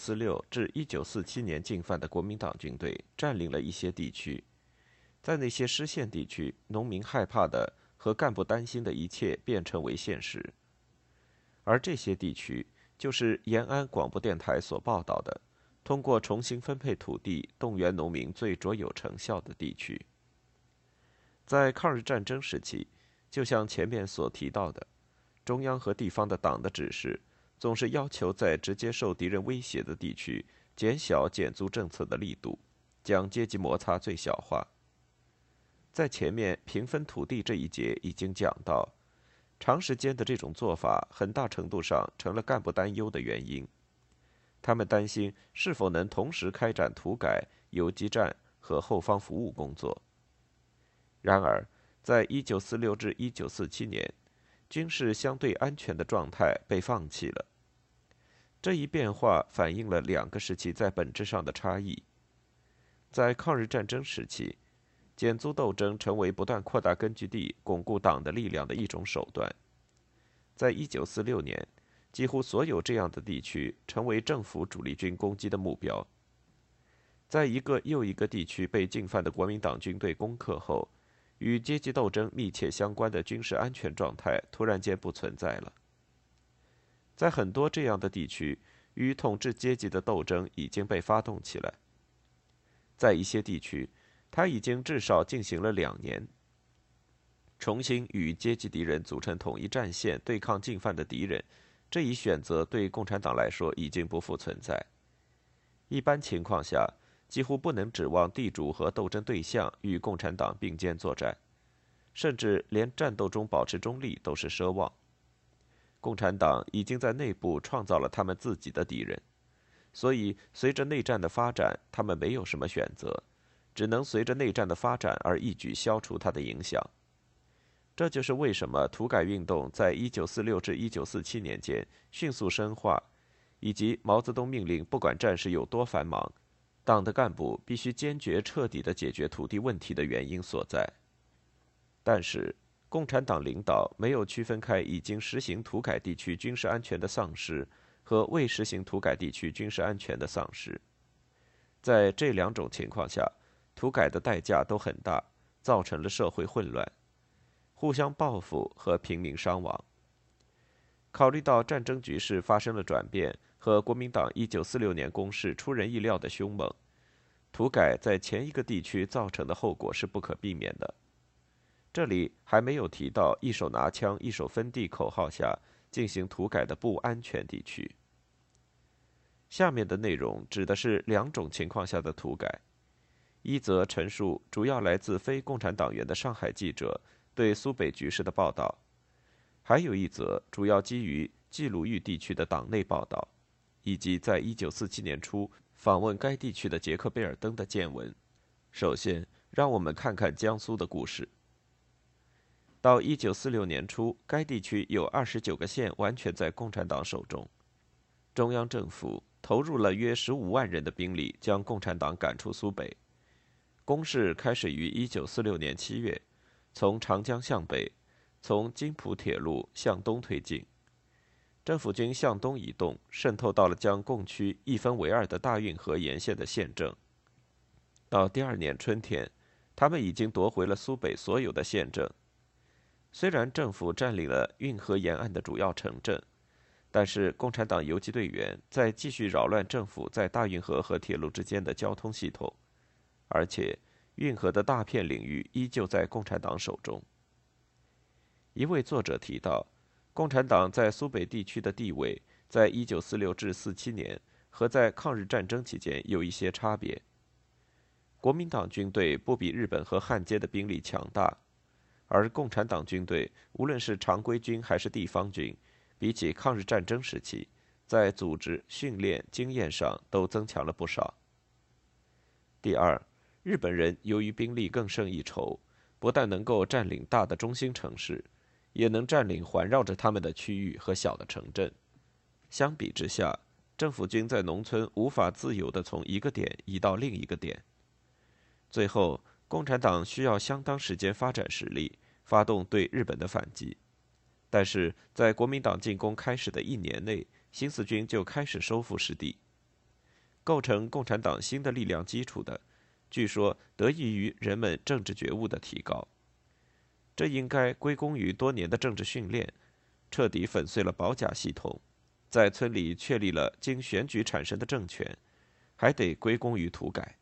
四六至一九四七年进犯的国民党军队占领了一些地区，在那些失陷地区，农民害怕的和干部担心的一切变成为现实。而这些地区就是延安广播电台所报道的，通过重新分配土地动员农民最卓有成效的地区。在抗日战争时期，就像前面所提到的，中央和地方的党的指示。总是要求在直接受敌人威胁的地区减小减租政策的力度，将阶级摩擦最小化。在前面平分土地这一节已经讲到，长时间的这种做法很大程度上成了干部担忧的原因。他们担心是否能同时开展土改、游击战和后方服务工作。然而，在一九四六至一九四七年，军事相对安全的状态被放弃了。这一变化反映了两个时期在本质上的差异。在抗日战争时期，减租斗争成为不断扩大根据地、巩固党的力量的一种手段。在一九四六年，几乎所有这样的地区成为政府主力军攻击的目标。在一个又一个地区被进犯的国民党军队攻克后，与阶级斗争密切相关的军事安全状态突然间不存在了。在很多这样的地区，与统治阶级的斗争已经被发动起来。在一些地区，他已经至少进行了两年。重新与阶级敌人组成统一战线对抗进犯的敌人，这一选择对共产党来说已经不复存在。一般情况下，几乎不能指望地主和斗争对象与共产党并肩作战，甚至连战斗中保持中立都是奢望。共产党已经在内部创造了他们自己的敌人，所以随着内战的发展，他们没有什么选择，只能随着内战的发展而一举消除它的影响。这就是为什么土改运动在一九四六至一九四七年间迅速深化，以及毛泽东命令不管战事有多繁忙，党的干部必须坚决彻底地解决土地问题的原因所在。但是。共产党领导没有区分开已经实行土改地区军事安全的丧失和未实行土改地区军事安全的丧失。在这两种情况下，土改的代价都很大，造成了社会混乱、互相报复和平民伤亡。考虑到战争局势发生了转变和国民党1946年攻势出人意料的凶猛，土改在前一个地区造成的后果是不可避免的。这里还没有提到一手拿枪、一手分地口号下进行土改的不安全地区。下面的内容指的是两种情况下的土改：一则陈述主要来自非共产党员的上海记者对苏北局势的报道；还有一则主要基于冀鲁豫地区的党内报道，以及在一九四七年初访问该地区的杰克贝尔登的见闻。首先，让我们看看江苏的故事。到一九四六年初，该地区有二十九个县完全在共产党手中。中央政府投入了约十五万人的兵力，将共产党赶出苏北。攻势开始于一九四六年七月，从长江向北，从津浦铁路向东推进。政府军向东移动，渗透到了将共区一分为二的大运河沿线的县镇。到第二年春天，他们已经夺回了苏北所有的县镇。虽然政府占领了运河沿岸的主要城镇，但是共产党游击队员在继续扰乱政府在大运河和铁路之间的交通系统，而且运河的大片领域依旧在共产党手中。一位作者提到，共产党在苏北地区的地位，在一九四六至四七年和在抗日战争期间有一些差别。国民党军队不比日本和汉奸的兵力强大，而共产党军队无论是常规军还是地方军，比起抗日战争时期，在组织、训练、经验上都增强了不少。第二，日本人由于兵力更胜一筹，不但能够占领大的中心城市，也能占领环绕着他们的区域和小的城镇。相比之下，政府军在农村无法自由地从一个点移到另一个点。最后，共产党需要相当时间发展实力，发动对日本的反击。但是在国民党进攻开始的一年内，新四军就开始收复失地。构成共产党新的力量基础的，据说得益于人们政治觉悟的提高。这应该归功于多年的政治训练，彻底粉碎了保甲系统，在村里确立了经选举产生的政权，还得归功于土改。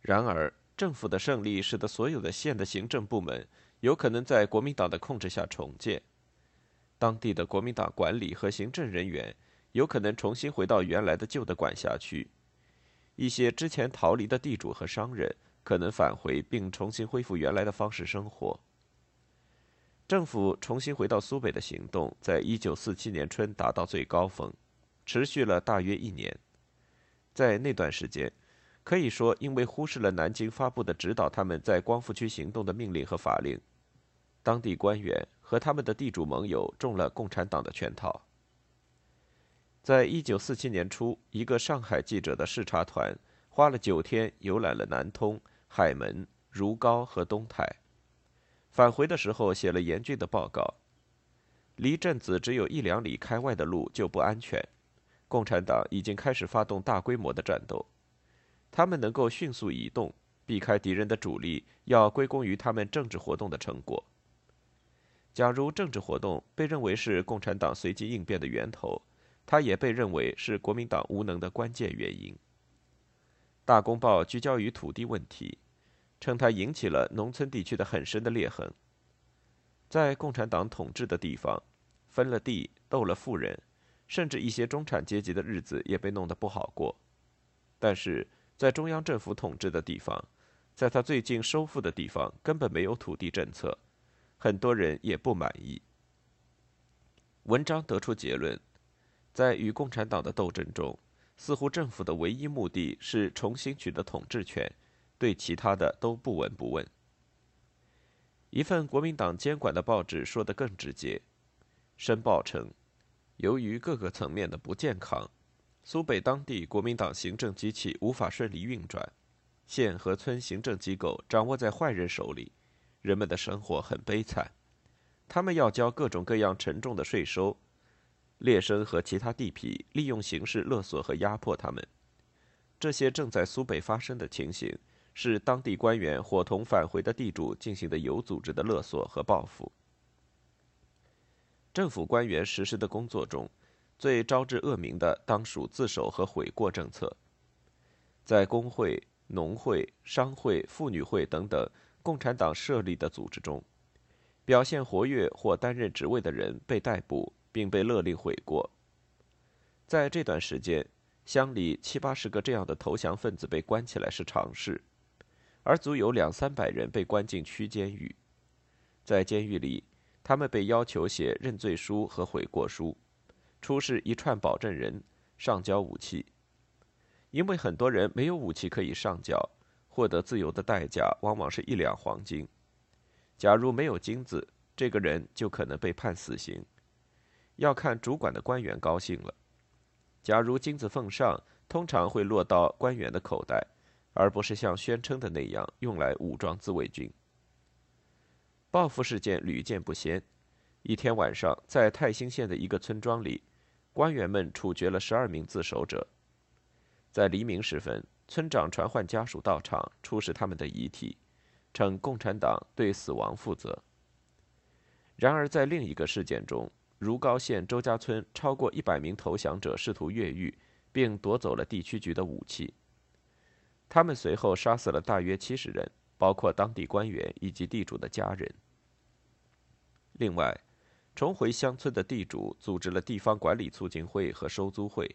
然而，政府的胜利使得所有的县的行政部门有可能在国民党的控制下重建，当地的国民党管理和行政人员有可能重新回到原来的旧的管辖区，一些之前逃离的地主和商人可能返回并重新恢复原来的方式生活。政府重新回到苏北的行动在一九四七年春达到最高峰，持续了大约一年，在那段时间。可以说，因为忽视了南京发布的指导他们在光复区行动的命令和法令，当地官员和他们的地主盟友中了共产党的圈套。在一九四七年初，一个上海记者的视察团花了九天游览了南通、海门、如皋和东台，返回的时候写了严峻的报告：离镇子只有一两里开外的路就不安全，共产党已经开始发动大规模的战斗。他们能够迅速移动，避开敌人的主力，要归功于他们政治活动的成果。假如政治活动被认为是共产党随机应变的源头，它也被认为是国民党无能的关键原因。大公报聚焦于土地问题，称它引起了农村地区的很深的裂痕。在共产党统治的地方，分了地，斗了富人，甚至一些中产阶级的日子也被弄得不好过。但是。在中央政府统治的地方，在他最近收复的地方，根本没有土地政策，很多人也不满意。文章得出结论，在与共产党的斗争中，似乎政府的唯一目的是重新取得统治权，对其他的都不闻不问。一份国民党监管的报纸说得更直接，申报称，由于各个层面的不健康。苏北当地国民党行政机器无法顺利运转，县和村行政机构掌握在坏人手里，人们的生活很悲惨。他们要交各种各样沉重的税收，劣绅和其他地痞利用形式勒索和压迫他们。这些正在苏北发生的情形，是当地官员伙同返回的地主进行的有组织的勒索和报复。政府官员实施的工作中。最招致恶名的，当属自首和悔过政策。在工会、农会、商会、妇女会等等共产党设立的组织中，表现活跃或担任职位的人被逮捕，并被勒令悔过。在这段时间，乡里七八十个这样的投降分子被关起来是常事，而足有两三百人被关进区监狱。在监狱里，他们被要求写认罪书和悔过书。出示一串保证人，上交武器，因为很多人没有武器可以上缴，获得自由的代价往往是一两黄金。假如没有金子，这个人就可能被判死刑。要看主管的官员高兴了。假如金子奉上，通常会落到官员的口袋，而不是像宣称的那样用来武装自卫军。报复事件屡见不鲜。一天晚上，在泰兴县的一个村庄里。官员们处决了十二名自首者。在黎明时分，村长传唤家属到场，出示他们的遗体，称共产党对死亡负责。然而，在另一个事件中，如皋县周家村超过一百名投降者试图越狱，并夺走了地区局的武器。他们随后杀死了大约七十人，包括当地官员以及地主的家人。另外，重回乡村的地主组织了地方管理促进会和收租会，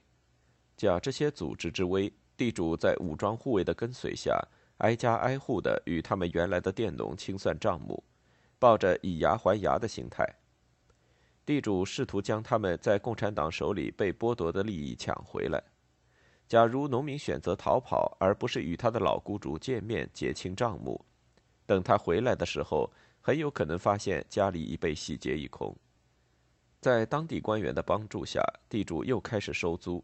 假这些组织之威，地主在武装护卫的跟随下，挨家挨户的与他们原来的佃农清算账目，抱着以牙还牙的心态。地主试图将他们在共产党手里被剥夺的利益抢回来。假如农民选择逃跑，而不是与他的老雇主见面结清账目，等他回来的时候，很有可能发现家里已被洗劫一空。在当地官员的帮助下，地主又开始收租，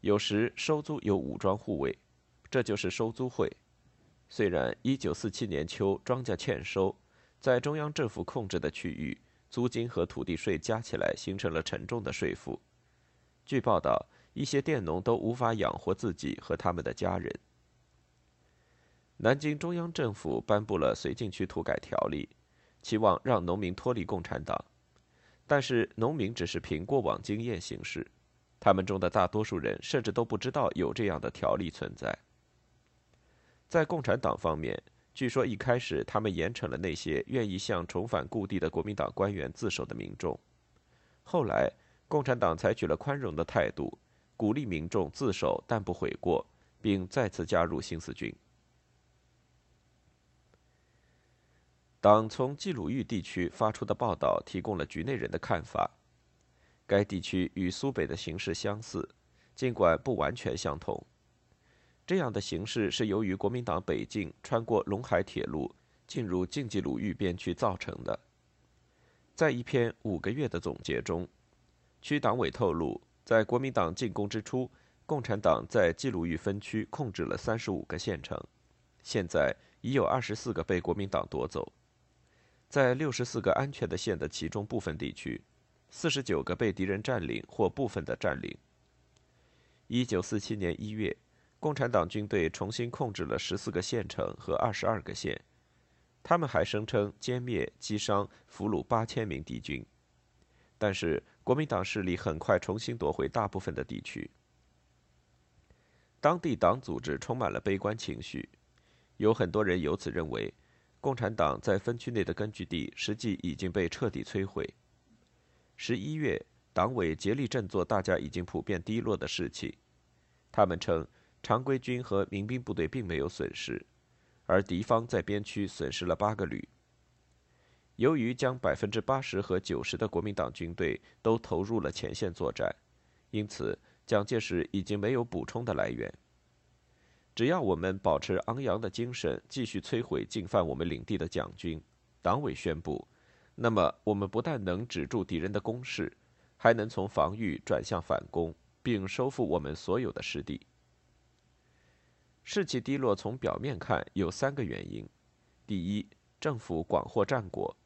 有时收租有武装护卫，这就是收租会。虽然1947年秋庄稼欠收，在中央政府控制的区域，租金和土地税加起来形成了沉重的税负。据报道。一些佃农都无法养活自己和他们的家人。南京中央政府颁布了绥靖区土改条例，期望让农民脱离共产党，但是农民只是凭过往经验行事，他们中的大多数人甚至都不知道有这样的条例存在。在共产党方面，据说一开始他们严惩了那些愿意向重返故地的国民党官员自首的民众，后来共产党采取了宽容的态度。鼓励民众自首，但不悔过，并再次加入新四军。党从冀鲁豫地区发出的报道提供了局内人的看法。该地区与苏北的形势相似，尽管不完全相同。这样的形势是由于国民党北进，穿过陇海铁路进入晋冀鲁豫边区造成的。在一篇五个月的总结中，区党委透露。在国民党进攻之初，共产党在冀鲁豫分区控制了三十五个县城，现在已有二十四个被国民党夺走。在六十四个安全的县的其中部分地区，四十九个被敌人占领或部分的占领。一九四七年一月，共产党军队重新控制了十四个县城和二十二个县，他们还声称歼灭、击伤、俘虏八千名敌军。但是，国民党势力很快重新夺回大部分的地区。当地党组织充满了悲观情绪，有很多人由此认为，共产党在分区内的根据地实际已经被彻底摧毁。十一月，党委竭力振作大家已经普遍低落的士气。他们称，常规军和民兵部队并没有损失，而敌方在边区损失了八个旅。由于将百分之八十和九十的国民党军队都投入了前线作战，因此蒋介石已经没有补充的来源。只要我们保持昂扬的精神，继续摧毁进犯我们领地的蒋军，党委宣布，那么我们不但能止住敌人的攻势，还能从防御转向反攻，并收复我们所有的失地。士气低落，从表面看有三个原因：第一，政府广获战果。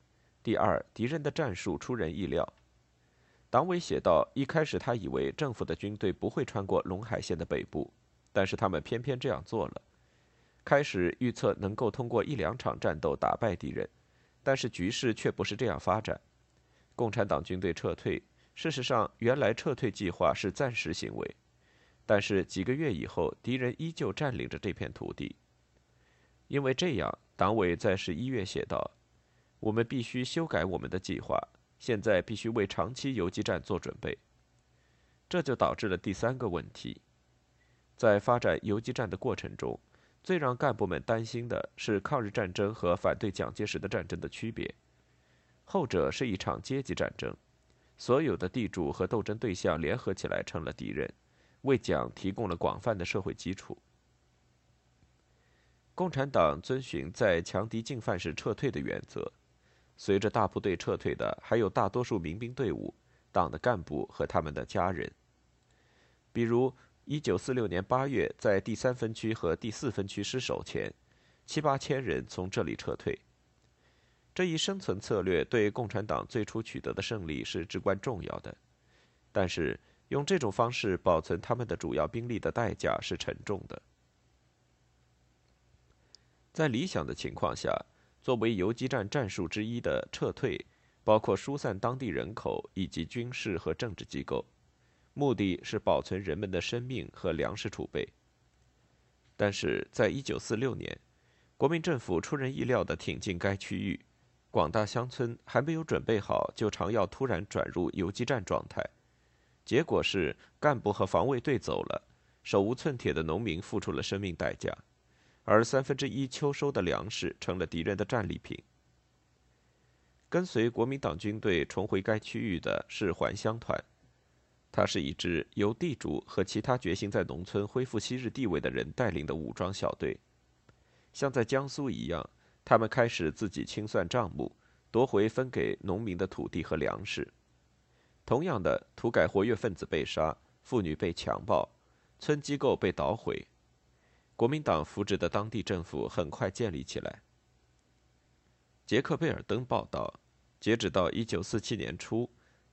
第二，敌人的战术出人意料。党委写道：“一开始他以为政府的军队不会穿过陇海线的北部，但是他们偏偏这样做了。开始预测能够通过一两场战斗打败敌人，但是局势却不是这样发展。共产党军队撤退。事实上，原来撤退计划是暂时行为，但是几个月以后，敌人依旧占领着这片土地。因为这样，党委在十一月写道。”我们必须修改我们的计划，现在必须为长期游击战做准备。这就导致了第三个问题：在发展游击战的过程中，最让干部们担心的是抗日战争和反对蒋介石的战争的区别。后者是一场阶级战争，所有的地主和斗争对象联合起来成了敌人，为蒋提供了广泛的社会基础。共产党遵循在强敌进犯时撤退的原则。随着大部队撤退的，还有大多数民兵队伍、党的干部和他们的家人。比如，一九四六年八月，在第三分区和第四分区失守前，七八千人从这里撤退。这一生存策略对共产党最初取得的胜利是至关重要的，但是用这种方式保存他们的主要兵力的代价是沉重的。在理想的情况下。作为游击战战术之一的撤退，包括疏散当地人口以及军事和政治机构，目的是保存人们的生命和粮食储备。但是在一九四六年，国民政府出人意料地挺进该区域，广大乡村还没有准备好，就常要突然转入游击战状态，结果是干部和防卫队走了，手无寸铁的农民付出了生命代价，而三分之一秋收的粮食成了敌人的战利品。跟随国民党军队重回该区域的是还乡团，它是一支由地主和其他决心在农村恢复昔日地位的人带领的武装小队。像在江苏一样，他们开始自己清算账目，夺回分给农民的土地和粮食。同样的，土改活跃分子被杀，妇女被强暴，村机构被捣毁，国民党扶植的当地政府很快建立起来。杰克贝尔登报道，截止到一九四七年初，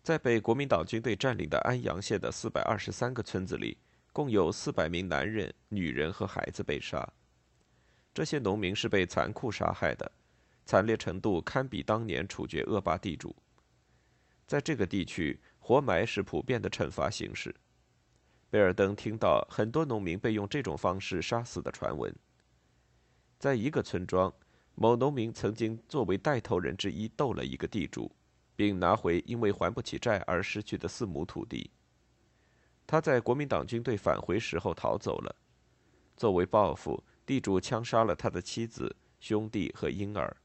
在被国民党军队占领的安阳县的四百二十三个村子里，共有四百名男人、女人和孩子被杀。这些农民是被残酷杀害的，惨烈程度堪比当年处决恶霸地主。在这个地区，活埋是普遍的惩罚形式。贝尔登听到很多农民被用这种方式杀死的传闻。在一个村庄。某农民曾经作为带头人之一斗了一个地主，并拿回因为还不起债而失去的四亩土地。他在国民党军队返回时候逃走了。作为报复，地主枪杀了他的妻子、兄弟和婴儿，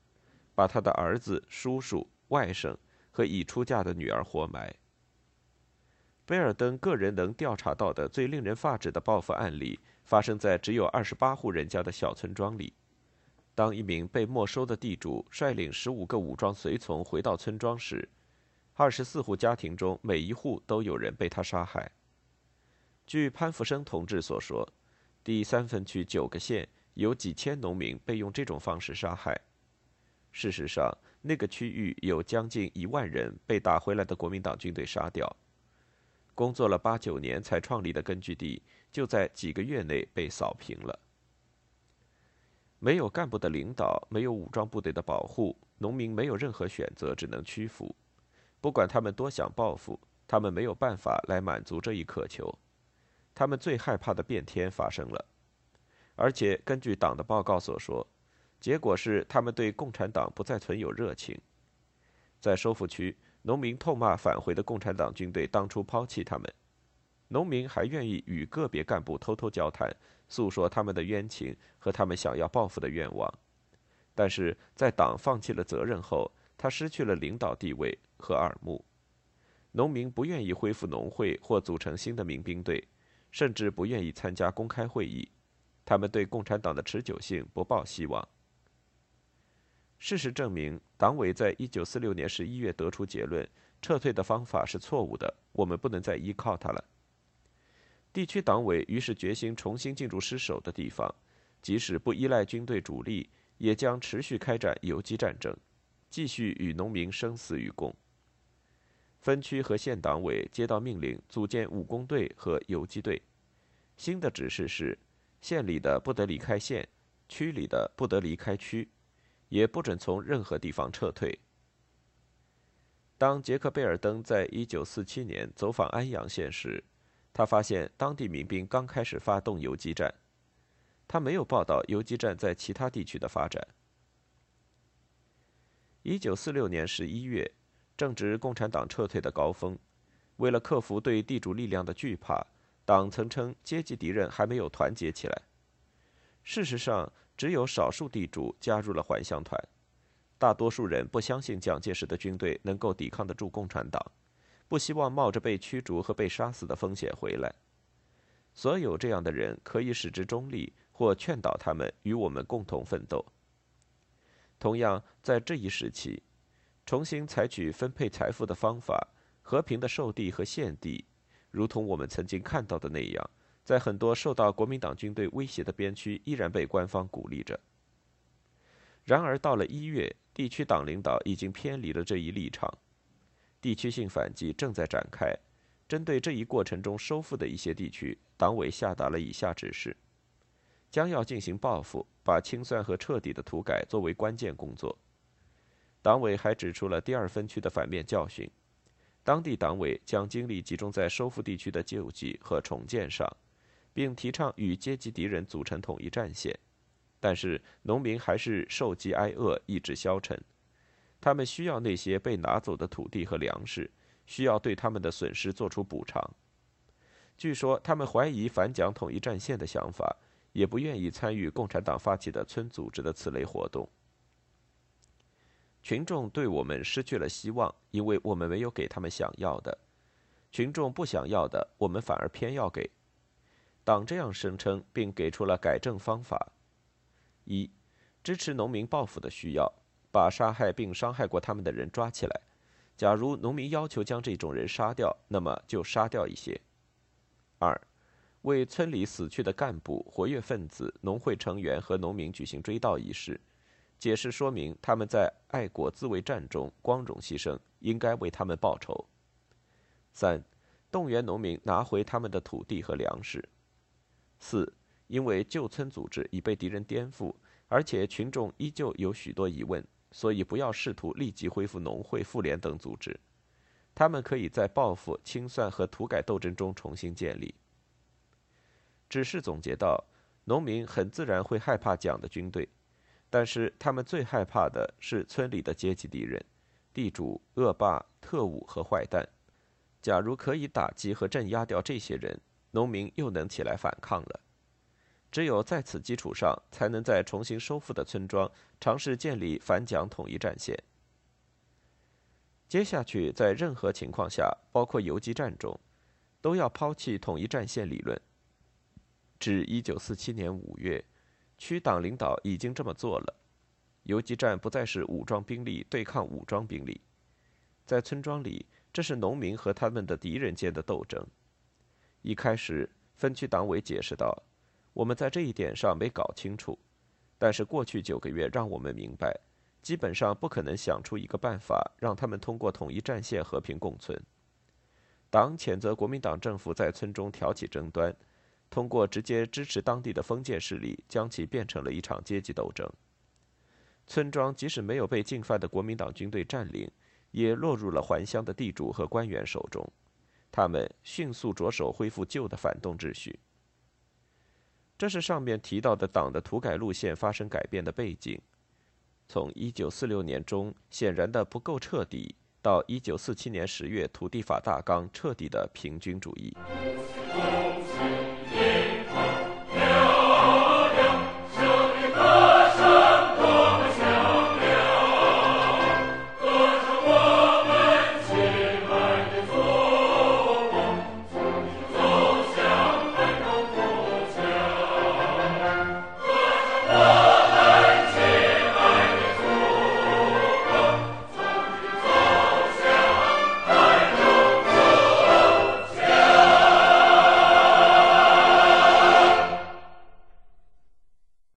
把他的儿子、叔叔、外甥和已出嫁的女儿活埋。贝尔登个人能调查到的最令人发指的报复案例，发生在只有二十八户人家的小村庄里。当一名被没收的地主率领十五个武装随从回到村庄时，二十四户家庭中每一户都有人被他杀害。据潘福生同志所说，第三分区九个县有几千农民被用这种方式杀害。事实上，那个区域有将近一万人被打回来的国民党军队杀掉。工作了八九年才创立的根据地，就在几个月内被扫平了。没有干部的领导，没有武装部队的保护，农民没有任何选择，只能屈服。不管他们多想报复，他们没有办法来满足这一渴求。他们最害怕的变天发生了，而且根据党的报告所说，结果是他们对共产党不再存有热情。在收复区，农民痛骂返回的共产党军队当初抛弃他们。农民还愿意与个别干部偷偷交谈，诉说他们的冤情和他们想要报复的愿望。但是在党放弃了责任后，他失去了领导地位和耳目。农民不愿意恢复农会或组成新的民兵队，甚至不愿意参加公开会议。他们对共产党的持久性不抱希望。事实证明，党委在一九四六年十一月得出结论：撤退的方法是错误的，我们不能再依靠它了。地区党委于是决心重新进驻失守的地方，即使不依赖军队主力，也将持续开展游击战争，继续与农民生死与共。分区和县党委接到命令，组建武工队和游击队。新的指示是：县里的不得离开县，区里的不得离开区，也不准从任何地方撤退。当杰克贝尔登在一九四七年走访安阳县时，他发现当地民兵刚开始发动游击战，他没有报道游击战在其他地区的发展。一九四六年十一月，正值共产党撤退的高峰，为了克服对地主力量的惧怕，党曾称阶级敌人还没有团结起来。事实上，只有少数地主加入了还乡团，大多数人不相信蒋介石的军队能够抵抗得住共产党。不希望冒着被驱逐和被杀死的风险回来。所有这样的人可以使之中立，或劝导他们与我们共同奋斗。同样，在这一时期，重新采取分配财富的方法，和平的授地和献地，如同我们曾经看到的那样，在很多受到国民党军队威胁的边区，依然被官方鼓励着。然而，到了一月，地区党领导已经偏离了这一立场。地区性反击正在展开，针对这一过程中收复的一些地区，党委下达了以下指示：将要进行报复，把清算和彻底的土改作为关键工作。党委还指出了第二分区的反面教训：当地党委将精力集中在收复地区的救济和重建上，并提倡与阶级敌人组成统一战线。但是农民还是受饥挨饿，意志消沉。他们需要那些被拿走的土地和粮食，需要对他们的损失做出补偿。据说他们怀疑反蒋统一战线的想法，也不愿意参与共产党发起的村组织的此类活动。群众对我们失去了希望，因为我们没有给他们想要的。群众不想要的，我们反而偏要给。党这样声称，并给出了改正方法：一、支持农民报复的需要，把杀害并伤害过他们的人抓起来。假如农民要求将这种人杀掉，那么就杀掉一些。二、为村里死去的干部、活跃分子、农会成员和农民举行追悼仪式。解释说明他们在爱国自卫战中光荣牺牲，应该为他们报仇。三、动员农民拿回他们的土地和粮食。四、因为旧村组织已被敌人颠覆，而且群众依旧有许多疑问，所以不要试图立即恢复农会、妇联等组织。他们可以在报复、清算和土改斗争中重新建立。指示总结道：农民很自然会害怕蒋的军队。但是他们最害怕的是村里的阶级敌人，地主、恶霸、特务和坏蛋。假如可以打击和镇压掉这些人，农民又能起来反抗了。只有在此基础上，才能在重新收复的村庄尝试建立反蒋统一战线。接下去，在任何情况下，包括游击战中，都要抛弃统一战线理论。至一九四七年五月。区党领导已经这么做了，游击战不再是武装兵力对抗武装兵力，在村庄里，这是农民和他们的敌人间的斗争。一开始，分区党委解释道：“我们在这一点上没搞清楚，但是过去九个月让我们明白，基本上不可能想出一个办法让他们通过统一战线和平共存。”党谴责国民党政府在村中挑起争端。通过直接支持当地的封建势力，将其变成了一场阶级斗争。村庄即使没有被进犯的国民党军队占领，也落入了还乡的地主和官员手中。他们迅速着手恢复旧的反动秩序。这是上面提到的党的土改路线发生改变的背景。从1946年中显然的不够彻底，到1947年10月土地法大纲彻底的平均主义。